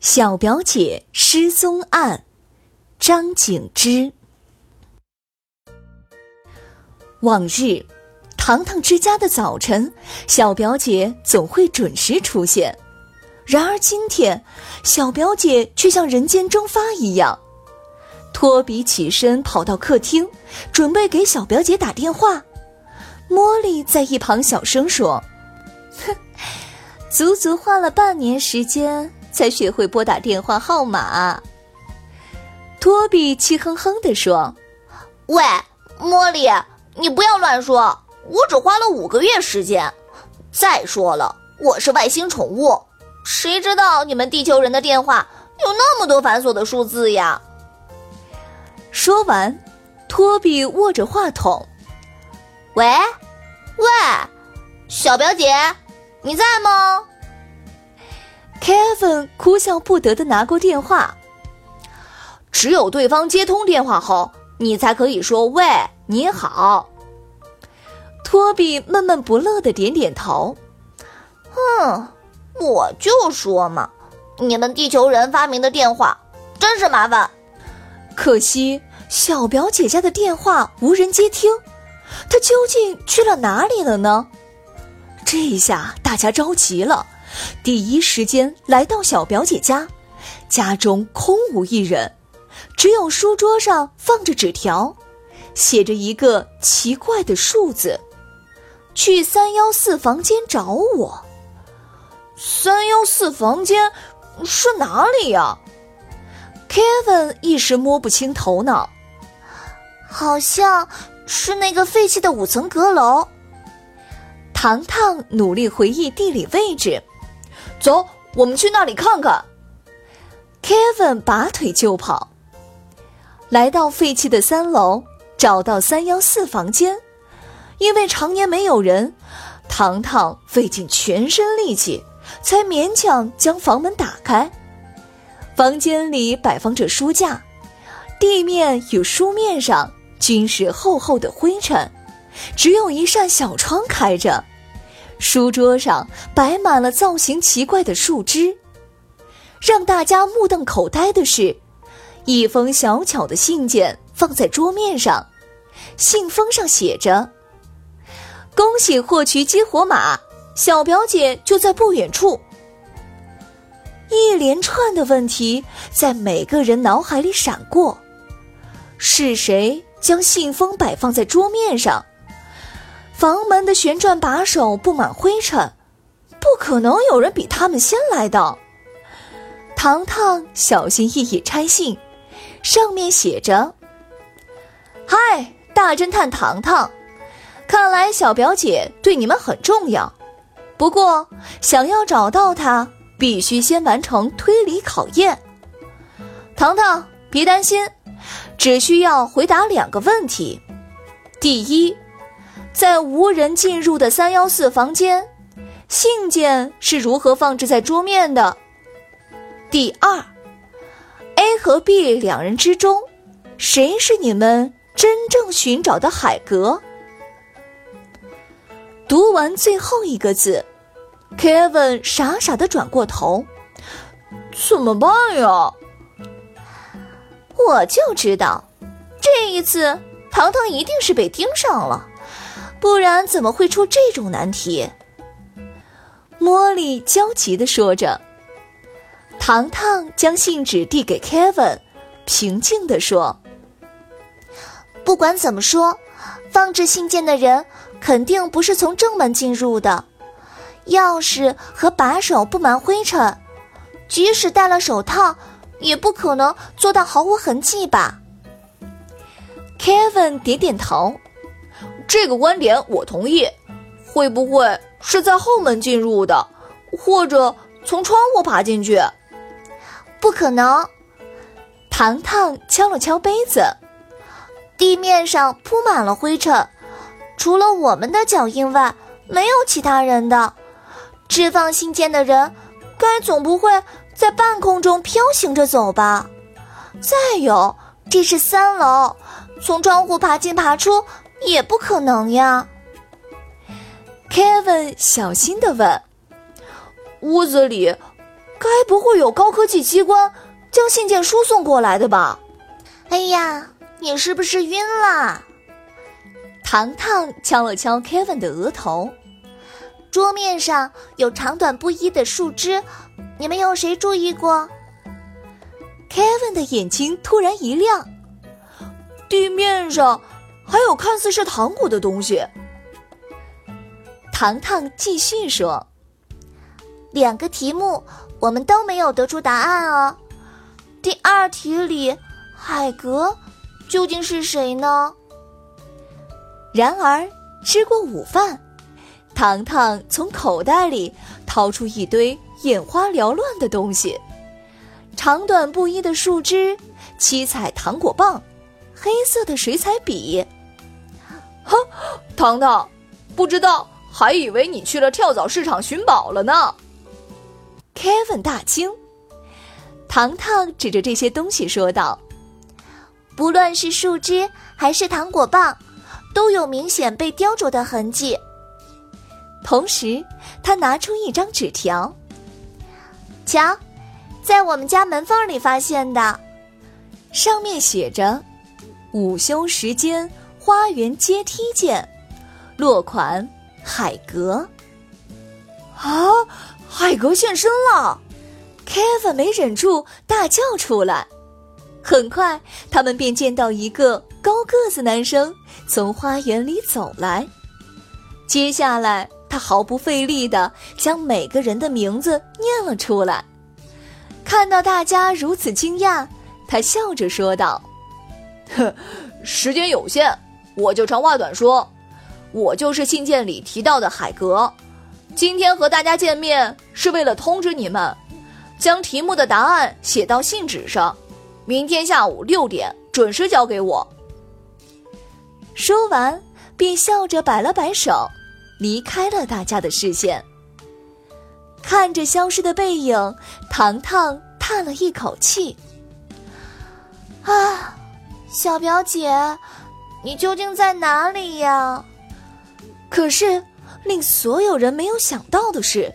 小表姐失踪案，张景之。往日，糖糖之家的早晨，小表姐总会准时出现。然而今天，小表姐却像人间蒸发一样。托比起身跑到客厅，准备给小表姐打电话。茉莉在一旁小声说：“哼，足足花了半年时间。”才学会拨打电话号码。托比气哼哼地说：“喂，茉莉，你不要乱说，我只花了五个月时间。再说了，我是外星宠物，谁知道你们地球人的电话有那么多繁琐的数字呀？”说完，托比握着话筒：“喂，喂，小表姐，你在吗？” Kevin 哭笑不得的拿过电话，只有对方接通电话后，你才可以说“喂，你好”。托比闷闷不乐的点点头，哼，我就说嘛，你们地球人发明的电话真是麻烦。可惜小表姐家的电话无人接听，她究竟去了哪里了呢？这一下大家着急了。第一时间来到小表姐家，家中空无一人，只有书桌上放着纸条，写着一个奇怪的数字：“去三幺四房间找我。”三幺四房间是哪里呀？Kevin 一时摸不清头脑，好像是那个废弃的五层阁楼。糖糖努力回忆地理位置。走，我们去那里看看。Kevin 拔腿就跑，来到废弃的三楼，找到三幺四房间。因为常年没有人，糖糖费尽全身力气，才勉强将房门打开。房间里摆放着书架，地面与书面上均是厚厚的灰尘，只有一扇小窗开着。书桌上摆满了造型奇怪的树枝，让大家目瞪口呆的是，一封小巧的信件放在桌面上，信封上写着：“恭喜获取激活码，小表姐就在不远处。”一连串的问题在每个人脑海里闪过：是谁将信封摆放在桌面上？房门的旋转把手布满灰尘，不可能有人比他们先来到。糖糖小心翼翼拆信，上面写着：“嗨，大侦探糖糖，看来小表姐对你们很重要。不过，想要找到她，必须先完成推理考验。糖糖，别担心，只需要回答两个问题。第一。”在无人进入的三幺四房间，信件是如何放置在桌面的？第二，A 和 B 两人之中，谁是你们真正寻找的海格？读完最后一个字，Kevin 傻傻的转过头，怎么办呀？我就知道，这一次糖糖一定是被盯上了。不然怎么会出这种难题？茉莉焦急地说着。糖糖将信纸递给 Kevin，平静地说：“不管怎么说，放置信件的人肯定不是从正门进入的，钥匙和把手布满灰尘，即使戴了手套，也不可能做到毫无痕迹吧？Kevin 点点头，这个观点我同意。会不会是在后门进入的，或者从窗户爬进去？不可能。糖糖敲了敲杯子，地面上铺满了灰尘，除了我们的脚印外，没有其他人的。置放信件的人，该总不会在半空中飘行着走吧？再有，这是三楼，从窗户爬进爬出也不可能呀。Kevin 小心地问：“屋子里该不会有高科技机关将信件输送过来的吧？”哎呀，你是不是晕了？糖糖敲了敲 Kevin 的额头。桌面上有长短不一的树枝，你们有谁注意过？Kevin 的眼睛突然一亮，地面上还有看似是糖果的东西。糖糖继续说：“两个题目我们都没有得出答案哦。第二题里，海格究竟是谁呢？”然而，吃过午饭，糖糖从口袋里掏出一堆眼花缭乱的东西：长短不一的树枝、七彩糖果棒、黑色的水彩笔。哈，糖糖，不知道。还以为你去了跳蚤市场寻宝了呢，Kevin 大惊。糖糖指着这些东西说道：“不论是树枝还是糖果棒，都有明显被雕琢的痕迹。”同时，他拿出一张纸条：“瞧，在我们家门缝里发现的，上面写着‘午休时间花园阶梯见’，落款。”海格，啊！海格现身了！Kevin 没忍住大叫出来。很快，他们便见到一个高个子男生从花园里走来。接下来，他毫不费力的将每个人的名字念了出来。看到大家如此惊讶，他笑着说道：“呵，时间有限，我就长话短说。”我就是信件里提到的海格，今天和大家见面是为了通知你们，将题目的答案写到信纸上，明天下午六点准时交给我。说完，便笑着摆了摆手，离开了大家的视线。看着消失的背影，糖糖叹了一口气：“啊，小表姐，你究竟在哪里呀？”可是，令所有人没有想到的是，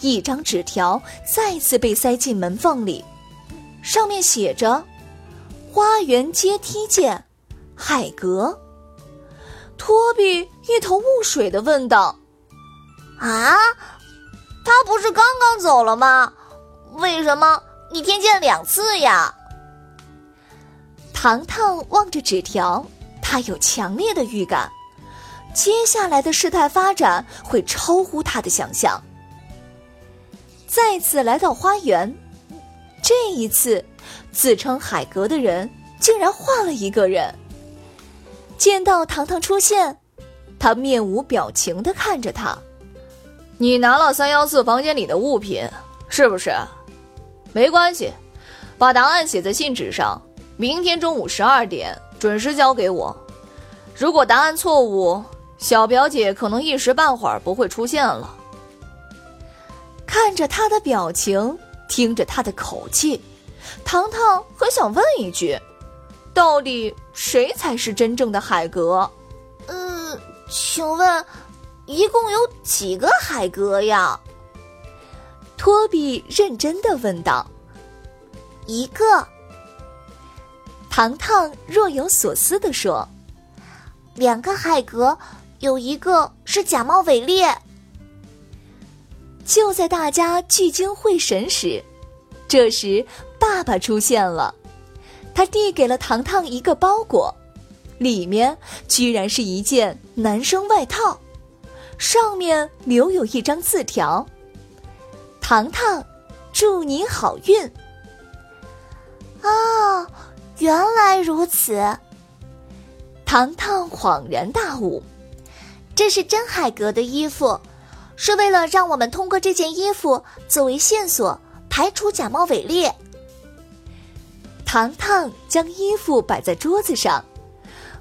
一张纸条再次被塞进门缝里，上面写着：“花园阶梯见，海格。”托比一头雾水的问道：“啊，他不是刚刚走了吗？为什么一天见两次呀？”糖糖望着纸条，他有强烈的预感。接下来的事态发展会超乎他的想象。再次来到花园，这一次，自称海格的人竟然换了一个人。见到糖糖出现，他面无表情的看着他：“你拿了三幺四房间里的物品，是不是？没关系，把答案写在信纸上，明天中午十二点准时交给我。如果答案错误，”小表姐可能一时半会儿不会出现了。看着他的表情，听着他的口气，糖糖很想问一句：到底谁才是真正的海格？嗯，请问，一共有几个海格呀？托比认真的问道。一个。糖糖若有所思地说：两个海格。有一个是假冒伪劣。就在大家聚精会神时，这时爸爸出现了，他递给了糖糖一个包裹，里面居然是一件男生外套，上面留有一张字条：“糖糖，祝你好运。”哦，原来如此。糖糖恍然大悟，这是真海格的衣服，是为了让我们通过这件衣服作为线索，排除假冒伪劣。糖糖将衣服摆在桌子上，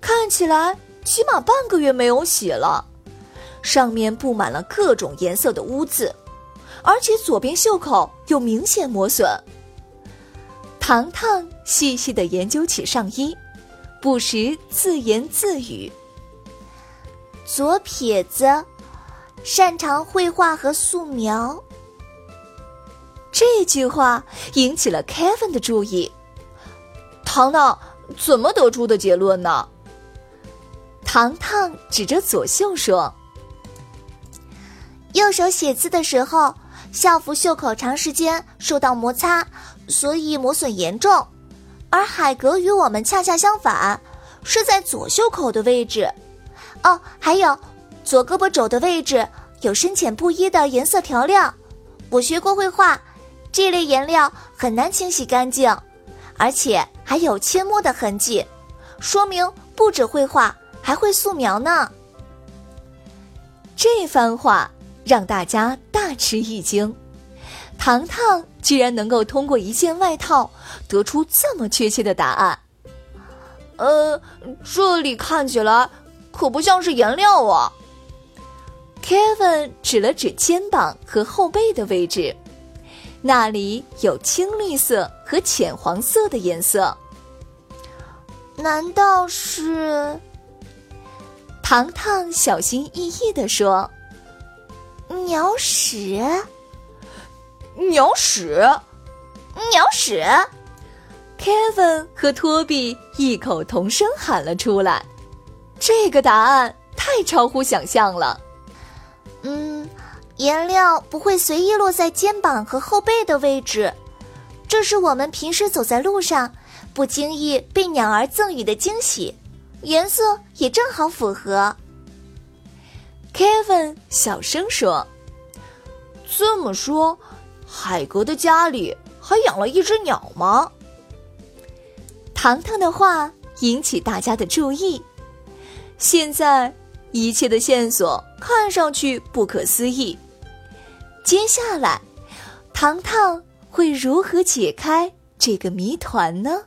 看起来起码半个月没有洗了，上面布满了各种颜色的污渍，而且左边袖口有明显磨损。糖糖细细的研究起上衣。不时自言自语：“左撇子，擅长绘画和素描。”这句话引起了 Kevin 的注意。糖糖怎么得出的结论呢？糖糖指着左袖说：“右手写字的时候，校服袖口长时间受到摩擦，所以磨损严重。”而海格与我们恰恰相反，是在左袖口的位置。哦，还有左胳膊肘的位置有深浅不一的颜色调料。我学过绘画，这类颜料很难清洗干净，而且还有切墨的痕迹，说明不止绘画，还会素描呢。这番话让大家大吃一惊。糖糖居然能够通过一件外套得出这么确切的答案。呃，这里看起来可不像是颜料啊。Kevin 指了指肩膀和后背的位置，那里有青绿色和浅黄色的颜色。难道是？糖糖小心翼翼地说：“鸟屎。”鸟屎，鸟屎！Kevin 和托比异口同声喊了出来。这个答案太超乎想象了。嗯，颜料不会随意落在肩膀和后背的位置，这是我们平时走在路上不经意被鸟儿赠予的惊喜。颜色也正好符合。Kevin 小声说：“这么说。”海格的家里还养了一只鸟吗？糖糖的话引起大家的注意。现在一切的线索看上去不可思议。接下来，糖糖会如何解开这个谜团呢？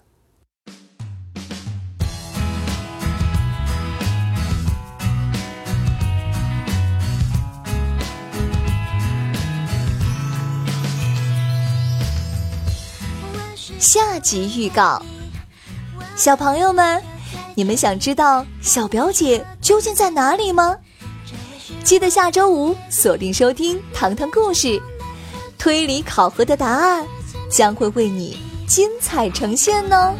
下集预告：小朋友们，你们想知道小表姐究竟在哪里吗？记得下周五锁定收听《糖糖故事》，推理考核的答案将会为你精彩呈现哦。